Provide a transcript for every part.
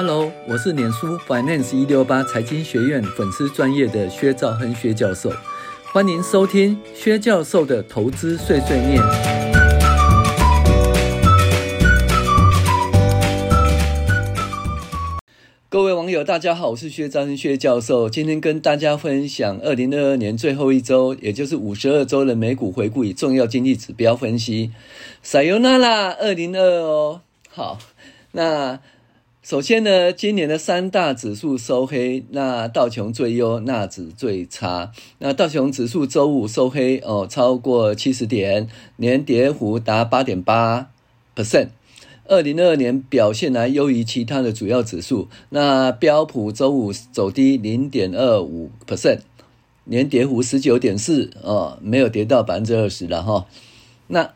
Hello，我是脸书 Finance 一六八财经学院粉丝专业的薛兆亨薛教授，欢迎收听薛教授的投资碎碎念。各位网友，大家好，我是薛兆亨薛教授，今天跟大家分享二零二二年最后一周，也就是五十二周的美股回顾与重要经济指标分析。撒由那拉，二零二哦，好，那。首先呢，今年的三大指数收黑，那道琼最优，纳指最差。那道琼指数周五收黑哦，超过七十点，年跌幅达八点八 percent。二零二二年表现来优于其他的主要指数。那标普周五走低零点二五 percent，年跌幅十九点四哦，没有跌到百分之二十了哈。那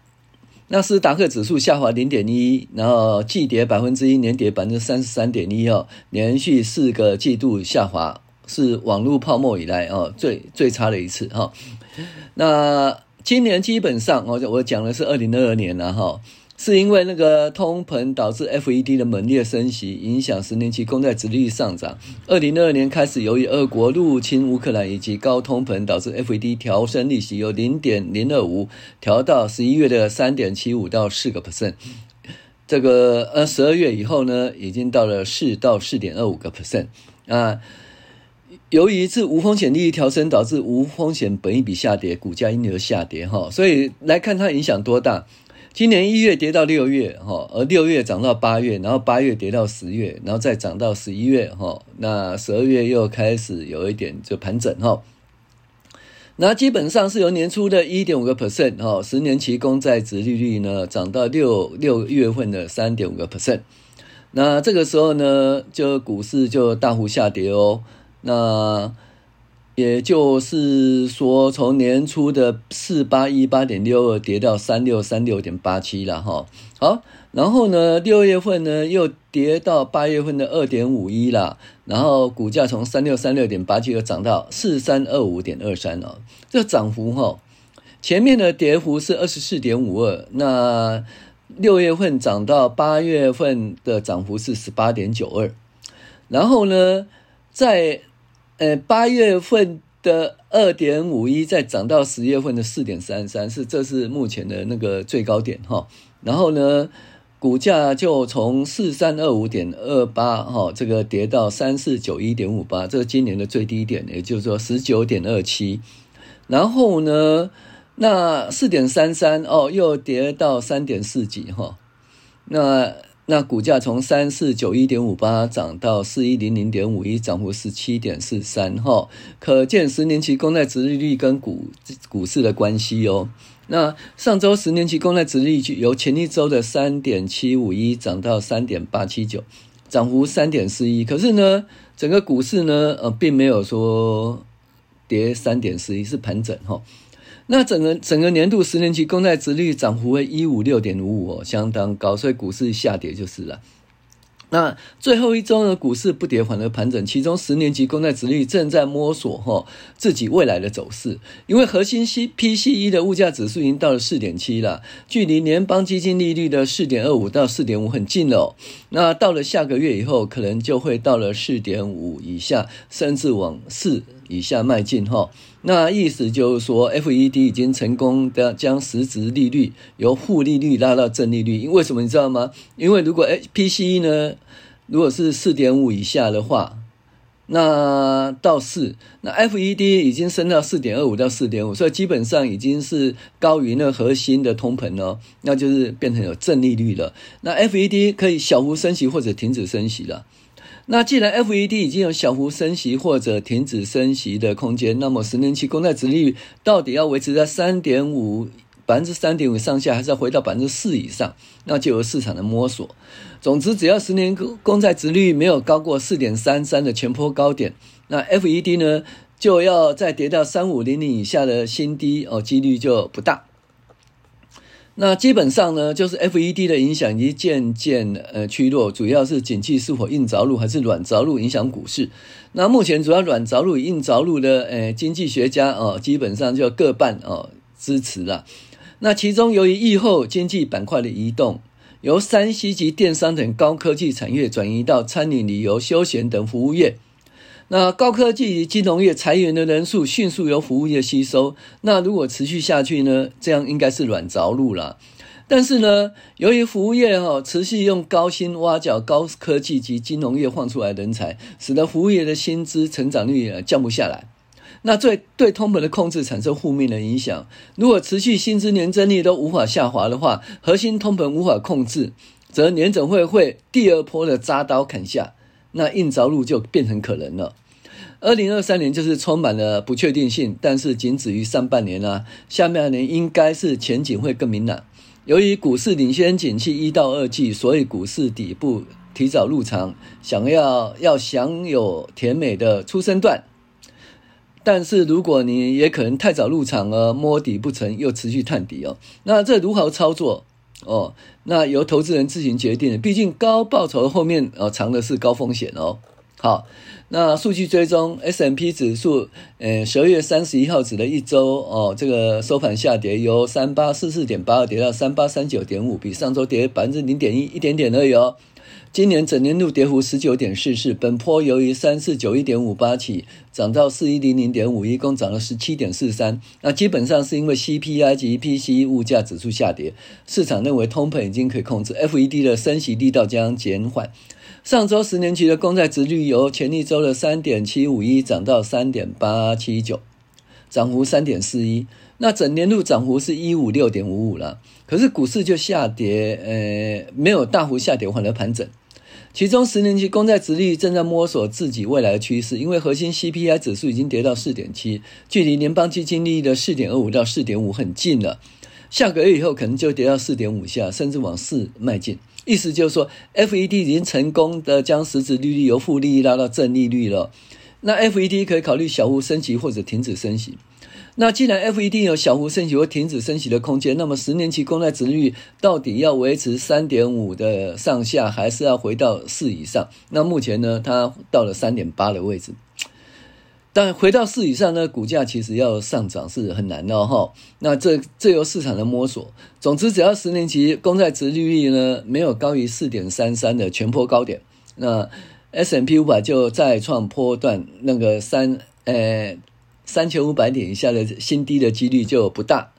纳斯达克指数下滑零点一，然后季跌百分之一，年跌百分之三十三点一哦，连续四个季度下滑，是网络泡沫以来哦最最差的一次哈。那今年基本上我我讲的是二零二二年了哈。是因为那个通膨导致 FED 的猛烈升息，影响十年期公债殖利率上涨。二零二二年开始，由于俄国入侵乌克兰以及高通膨，导致 FED 调升利息，由零点零二五调到十一月的三点七五到四个 percent。这个呃，十二月以后呢，已经到了四到四点二五个 percent 啊。由于是无风险利率调升，导致无风险本益比下跌，股价因而下跌哈。所以来看它影响多大。今年一月跌到六月，哈，而六月涨到八月，然后八月跌到十月，然后再涨到十一月，哈，那十二月又开始有一点就盘整，哈。那基本上是由年初的一点五个 percent，哈，十年期公债殖利率呢涨到六六月份的三点五个 percent，那这个时候呢，就股市就大幅下跌哦，那。也就是说，从年初的四八一八点六二跌到三六三六点八七了哈。好，然后呢，六月份呢又跌到八月份的二点五一了，然后股价从三六三六点八七又涨到四三二五点二三了。这涨幅哈，前面的跌幅是二十四点五二，那六月份涨到八月份的涨幅是十八点九二，然后呢，在呃，八月份的二点五一，再涨到十月份的四点三三，是这是目前的那个最高点哈。然后呢，股价就从四三二五点二八哈，这个跌到三四九一点五八，这是今年的最低点，也就是说十九点二七。然后呢，那四点三三哦，又跌到三点四几哈，那。那股价从三四九一点五八涨到四一零零点五一，涨幅十七点四三哈，可见十年期公债殖利率跟股股市的关系哦。那上周十年期公债殖利率由前一周的三点七五一涨到三点八七九，涨幅三点四一。可是呢，整个股市呢，呃，并没有说跌三点四一，是盘整哈。那整个整个年度十年期公债殖利率涨幅为一五六点五五哦，相当高，所以股市下跌就是了。那最后一周呢，股市不跌反而盘整，其中十年期公债殖利率正在摸索哈自己未来的走势，因为核心 C PCE 的物价指数已经到了四点七了，距离联邦基金利率的四点二五到四点五很近了哦。那到了下个月以后，可能就会到了四点五以下，甚至往四以下迈进哈。那意思就是说，FED 已经成功的将实质利率由负利率拉到正利率。因为什么你知道吗？因为如果 PCE 呢，如果是四点五以下的话，那到四，那 FED 已经升到四点二五到四点五，所以基本上已经是高于那核心的通膨了，那就是变成有正利率了。那 FED 可以小幅升息或者停止升息了。那既然 FED 已经有小幅升息或者停止升息的空间，那么十年期公债殖率到底要维持在三点五百分之三点五上下，还是要回到百分之四以上？那就由市场的摸索。总之，只要十年公债殖率没有高过四点三三的前坡高点，那 FED 呢就要再跌到三五零零以下的新低哦，几率就不大。那基本上呢，就是 FED 的影响已经渐渐呃趋弱，主要是景气是否硬着陆还是软着陆影响股市。那目前主要软着陆与硬着陆的呃经济学家哦，基本上就各半哦支持了。那其中由于疫后经济板块的移动，由三 C 及电商等高科技产业转移到餐饮、旅游、休闲等服务业。那高科技及金融业裁员的人数迅速由服务业吸收。那如果持续下去呢？这样应该是软着陆了。但是呢，由于服务业哈持续用高薪挖角高科技及金融业换出来人才，使得服务业的薪资成长率也降不下来。那对对通膨的控制产生负面的影响。如果持续薪资年增率都无法下滑的话，核心通膨无法控制，则联准会会第二波的扎刀砍下，那硬着陆就变成可能了。二零二三年就是充满了不确定性，但是仅止于上半年啊，下半年应该是前景会更明朗。由于股市领先景气一到二季，所以股市底部提早入场，想要要享有甜美的出生段。但是如果你也可能太早入场了，摸底不成，又持续探底哦，那这如何操作哦？那由投资人自行决定。毕竟高报酬后面哦藏的是高风险哦。好，那数据追踪 S&P 指数，呃，十二月三十一号指的一周哦，这个收盘下跌，由三八四四点八二跌到三八三九点五，比上周跌百分之零点一，一点点而已哦。今年整年度跌幅十九点四四，本波由于三四九一点五八起涨到四一零零点五一，共涨了十七点四三。那基本上是因为 CPI 及 PCE 物价指数下跌，市场认为通膨已经可以控制，FED 的升息力道将减缓。上周十年期的公债殖率由前一周的三点七五一涨到三点八七九，涨幅三点四一。那整年度涨幅是一五六点五五了，可是股市就下跌，呃，没有大幅下跌，反而盘整。其中十年期公债殖率正在摸索自己未来的趋势，因为核心 CPI 指数已经跌到四点七，距离联邦基金利率的四点二五到四点五很近了。下个月以后可能就跌到四点五下，甚至往四迈进。意思就是说，FED 已经成功的将实质利率由负利率拉到正利率了。那 FED 可以考虑小幅升息或者停止升息。那既然 FED 有小幅升息或停止升息的空间，那么十年期公债殖率到底要维持三点五的上下，还是要回到四以上？那目前呢，它到了三点八的位置，但回到四以上呢，股价其实要上涨是很难的哈。那这这由市场的摸索。总之，只要十年期公债殖利率呢没有高于四点三三的全波高点，那 S&P 五百就再创波段那个三呃。三千五百点以下的新低的几率就不大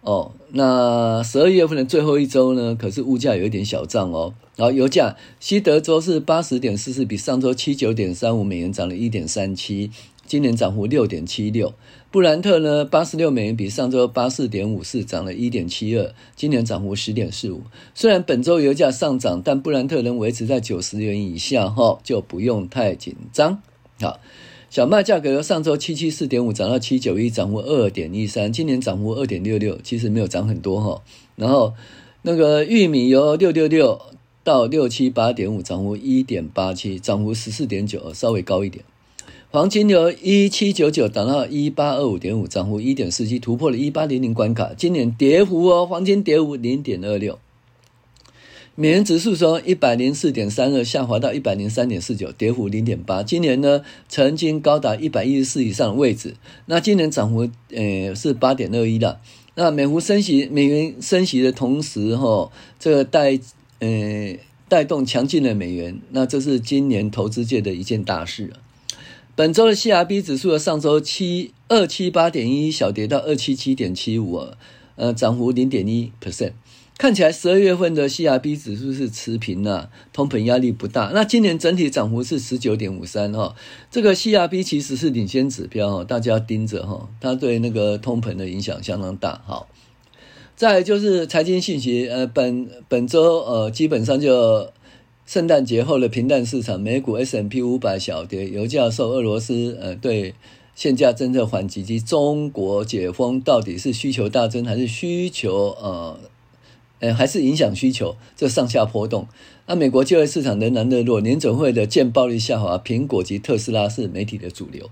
哦。那十二月份的最后一周呢，可是物价有一点小涨哦。然后油价，西德州是八十点四四，比上周七九点三五美元涨了一点三七，今年涨幅六点七六。布兰特呢，八十六美元，比上周八四点五四涨了一点七二，今年涨幅十点四五。虽然本周油价上涨，但布兰特仍维持在九十元以下哈，就不用太紧张。好。小麦价格由上周七七四点五涨到七九一，涨幅二点一三，今年涨幅二点六六，其实没有涨很多哈。然后那个玉米由六六六到六七八点五，涨幅一点八七，涨幅十四点九，稍微高一点。黄金由一七九九涨到一八二五点五，涨幅一点四七，突破了一八零零关卡。今年跌幅哦，黄金跌幅零点二六。美元指数从一百零四点三二下滑到一百零三点四九，跌幅零点八。今年呢，曾经高达一百一十四以上的位置。那今年涨幅呃是八点二一的。那美幅升息，美元升息的同时，哈，这个带呃带动强劲的美元。那这是今年投资界的一件大事。本周的 CRB 指数的上周七二七八点一小跌到二七七点七五，呃，涨幅零点一 percent。看起来十二月份的 CRB 指数是持平了，通膨压力不大。那今年整体涨幅是十九点五三哈，这个 CRB 其实是领先指标哈，大家要盯着哈，它对那个通膨的影响相当大。好，再就是财经信息，呃，本本周呃基本上就圣诞节后的平淡市场，美股 S M P 五百小跌，油价受俄罗斯呃对限价政策缓急及中国解封，到底是需求大增还是需求呃？呃，还是影响需求，这上下波动。那美国就业市场仍然热络，年总会的见报率下滑，苹果及特斯拉是媒体的主流。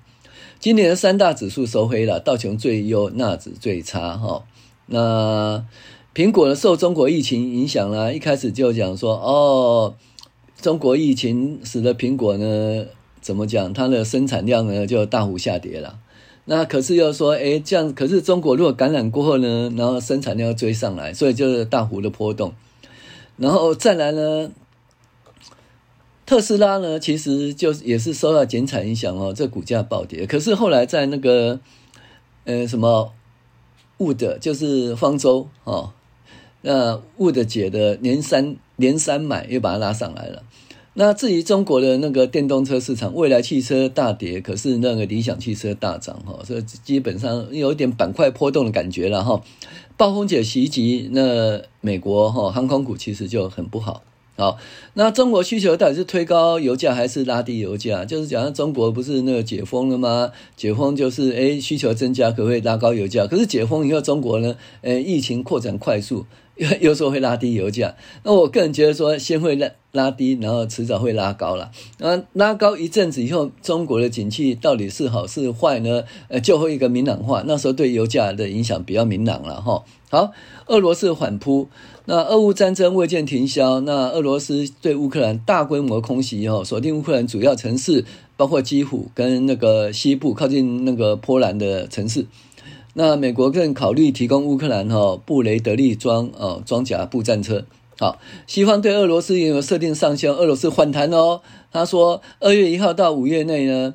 今年的三大指数收黑了，道琼最优，纳指最差。哈，那苹果呢，受中国疫情影响啦，一开始就讲说，哦，中国疫情使得苹果呢，怎么讲，它的生产量呢就大幅下跌了。那可是又说，诶，这样可是中国如果感染过后呢，然后生产量追上来，所以就是大幅的波动。然后再来呢，特斯拉呢，其实就也是受到减产影响哦，这股价暴跌。可是后来在那个呃什么 Wood 就是方舟哦，那 Wood 姐的年三连三买又把它拉上来了。那至于中国的那个电动车市场，未来汽车大跌，可是那个理想汽车大涨哈，所以基本上有一点板块波动的感觉了哈。暴风雪袭击，那美国哈航空股其实就很不好。好，那中国需求到底是推高油价还是拉低油价？就是讲中国不是那个解封了吗？解封就是诶需求增加，可不可以拉高油价？可是解封以后，中国呢，诶疫情扩展快速。有时候会拉低油价，那我个人觉得说，先会拉拉低，然后迟早会拉高了。那拉高一阵子以后，中国的景气到底是好是坏呢？呃，就会一个明朗化，那时候对油价的影响比较明朗了哈。好，俄罗斯缓扑，那俄乌战争未见停销，那俄罗斯对乌克兰大规模空袭哦，锁定乌克兰主要城市，包括基辅跟那个西部靠近那个波兰的城市。那美国更考虑提供乌克兰哈布雷德利装哦装甲步战车。好，西方对俄罗斯也有设定上限，俄罗斯反弹哦。他说，二月一号到五月内呢，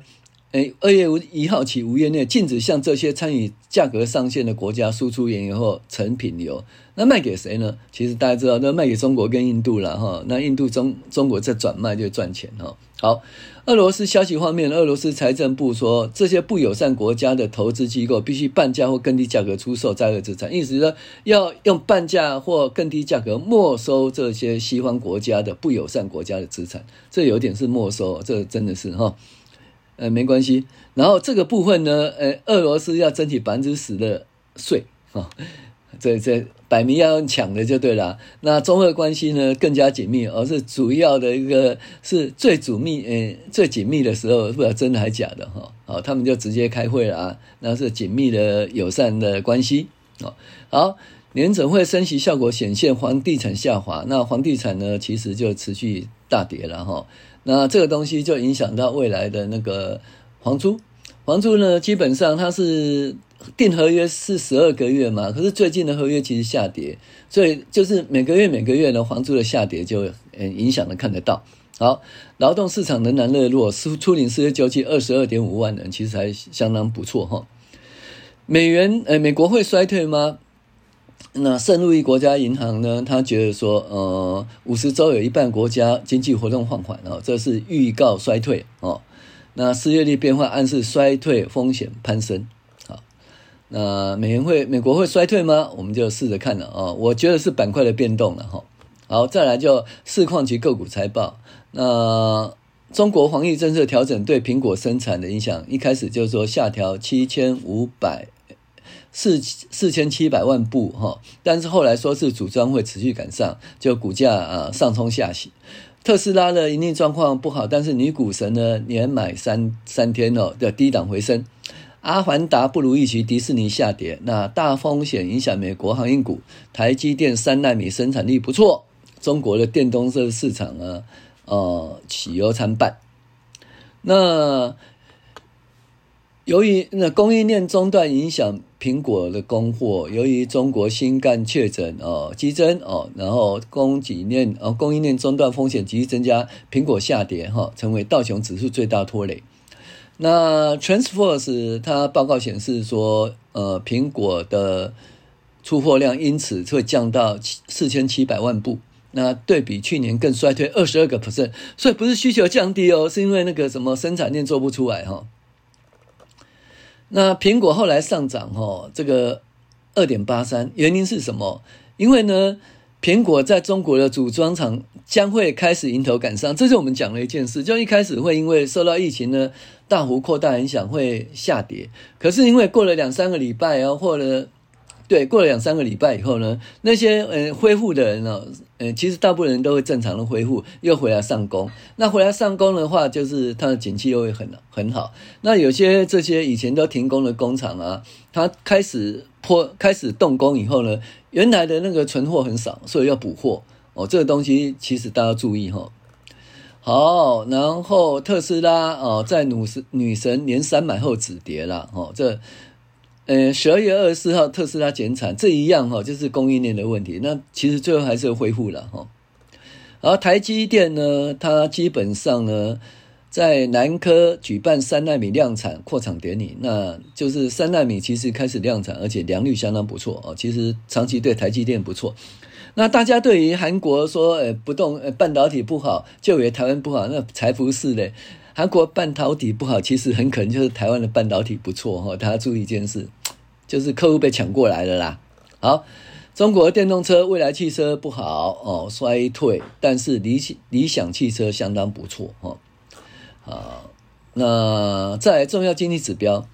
诶，二月一号起五月内禁止向这些参与价格上限的国家输出原油或成品油。那卖给谁呢？其实大家知道，那卖给中国跟印度了哈。那印度中中国在转卖就赚钱哈。好。俄罗斯消息方面，俄罗斯财政部说，这些不友善国家的投资机构必须半价或更低价格出售在俄资产，意思是说要用半价或更低价格没收这些西方国家的不友善国家的资产。这有点是没收，这真的是哈，呃，没关系。然后这个部分呢，呃，俄罗斯要争取百分之十的税哈。这这摆明要用抢的就对了。那中俄关系呢更加紧密，而是主要的一个是最紧密，呃，最紧密的时候，不知道真的还假的哈。好，他们就直接开会了啊，那是紧密的友善的关系哦。好，联准会升息效果显现，房地产下滑，那房地产呢其实就持续大跌了哈。那这个东西就影响到未来的那个房租，房租呢基本上它是。订合约是十二个月嘛，可是最近的合约其实下跌，所以就是每个月每个月的房租的下跌就嗯影响的看得到。好，劳动市场仍然热络，初初领失业救济二十二点五万人，其实还相当不错哈。美元呃，美国会衰退吗？那圣路易国家银行呢，他觉得说呃，五十周有一半国家经济活动放缓哦，这是预告衰退哦。那失业率变化暗示衰退风险攀升。好那美元会美国会衰退吗？我们就试着看了啊，我觉得是板块的变动了哈。好，再来就市况及个股财报。那中国防疫政策调整对苹果生产的影响，一开始就是说下调七千五百四四千七百万部哈，但是后来说是组装会持续赶上，就股价啊上冲下洗。特斯拉的盈利状况不好，但是女股神呢连买三三天哦的低档回升。阿凡达不如预期，迪士尼下跌，那大风险影响美国航运股。台积电三纳米生产力不错，中国的电动车市场呢，呃，喜忧参半。那由于那供应链中断影响苹果的供货，由于中国新干确诊哦激增哦，然后供给链哦供应链中断风险急剧增加，苹果下跌哈，成为道琼指数最大拖累。那 Transforce 它报告显示说，呃，苹果的出货量因此会降到四千七百万部，那对比去年更衰退二十二个 percent，所以不是需求降低哦，是因为那个什么生产链做不出来哈。那苹果后来上涨哈，这个二点八三，原因是什么？因为呢，苹果在中国的组装厂将会开始迎头赶上，这是我们讲了一件事，就一开始会因为受到疫情呢。大幅扩大影响会下跌，可是因为过了两三个礼拜啊，或者对过了两三个礼拜以后呢，那些呃恢复的人呢，呃其实大部分人都会正常的恢复，又回来上工。那回来上工的话，就是它的景气又会很很好。那有些这些以前都停工的工厂啊，它开始破开始动工以后呢，原来的那个存货很少，所以要补货哦。这个东西其实大家注意哈。好，然后特斯拉哦，在女神女神连三买后止跌了哦。这呃，十二月二十四号特斯拉减产，这一样哈，就是供应链的问题。那其实最后还是恢复了哈。然后台积电呢，它基本上呢，在南科举办三奈米量产扩厂典礼，那就是三奈米其实开始量产，而且良率相当不错哦。其实长期对台积电不错。那大家对于韩国说，呃，不动呃半导体不好，就以为台湾不好，那才不是嘞。韩国半导体不好，其实很可能就是台湾的半导体不错哈。大家注意一件事，就是客户被抢过来了啦。好。中国电动车、未来汽车不好哦，衰退，但是理理想汽车相当不错哦。好，那再来重要经济指标，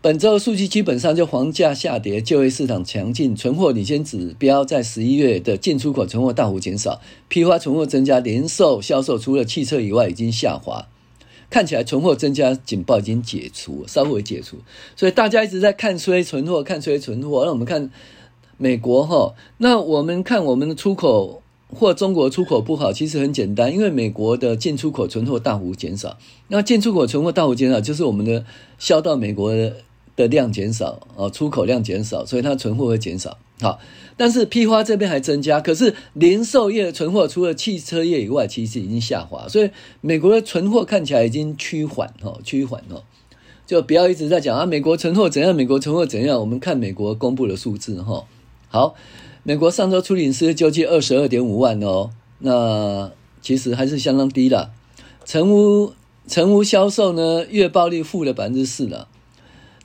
本周数据基本上就房价下跌，就业市场强劲，存货领先指标在十一月的进出口存货大幅减少，批发存货增加，零售销售除了汽车以外已经下滑，看起来存货增加警报已经解除，稍微解除，所以大家一直在看衰存货，看衰存货，那我们看。美国哈，那我们看我们的出口或中国出口不好，其实很简单，因为美国的进出口存货大幅减少。那进出口存货大幅减少，就是我们的销到美国的的量减少啊，出口量减少，所以它存货会减少。好，但是批发这边还增加，可是零售业的存货除了汽车业以外，其实已经下滑，所以美国的存货看起来已经趋缓哈，趋缓哈，就不要一直在讲啊，美国存货怎样，美国存货怎样，我们看美国公布的数字哈。好，美国上周出领失业救济二十二点五万哦，那其实还是相当低了。成屋成屋销售呢，月暴率负了百分之四了。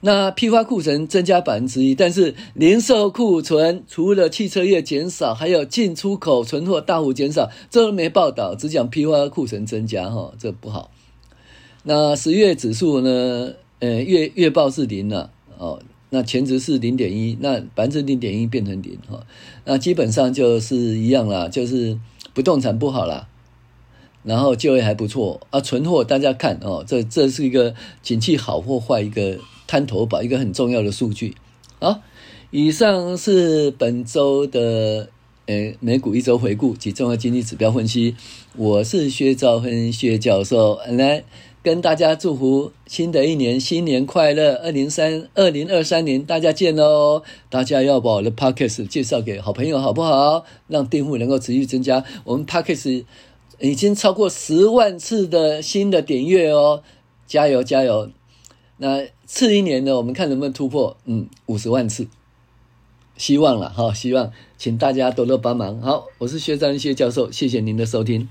那批发库存增加百分之一，但是零售库存除了汽车业减少，还有进出口存货大幅减少，这都没报道，只讲批发库存增加哈，这不好。那十月指数呢，呃，月月报是零了哦。那前值是零点一，那百分之零点一变成零哈，那基本上就是一样啦，就是不动产不好啦，然后就业还不错啊，存货大家看哦，这这是一个景气好或坏一个探头堡，一个很重要的数据。好，以上是本周的呃美股一周回顾及重要经济指标分析，我是薛兆亨薛教授，来。跟大家祝福新的一年新年快乐，二零三二零二三年大家见喽！大家要把我的 Podcast 介绍给好朋友好不好？让订户能够持续增加。我们 Podcast 已经超过十万次的新的点阅哦，加油加油！那次一年呢，我们看能不能突破嗯五十万次，希望了哈，希望请大家多多帮忙。好，我是薛兆亨薛教授，谢谢您的收听。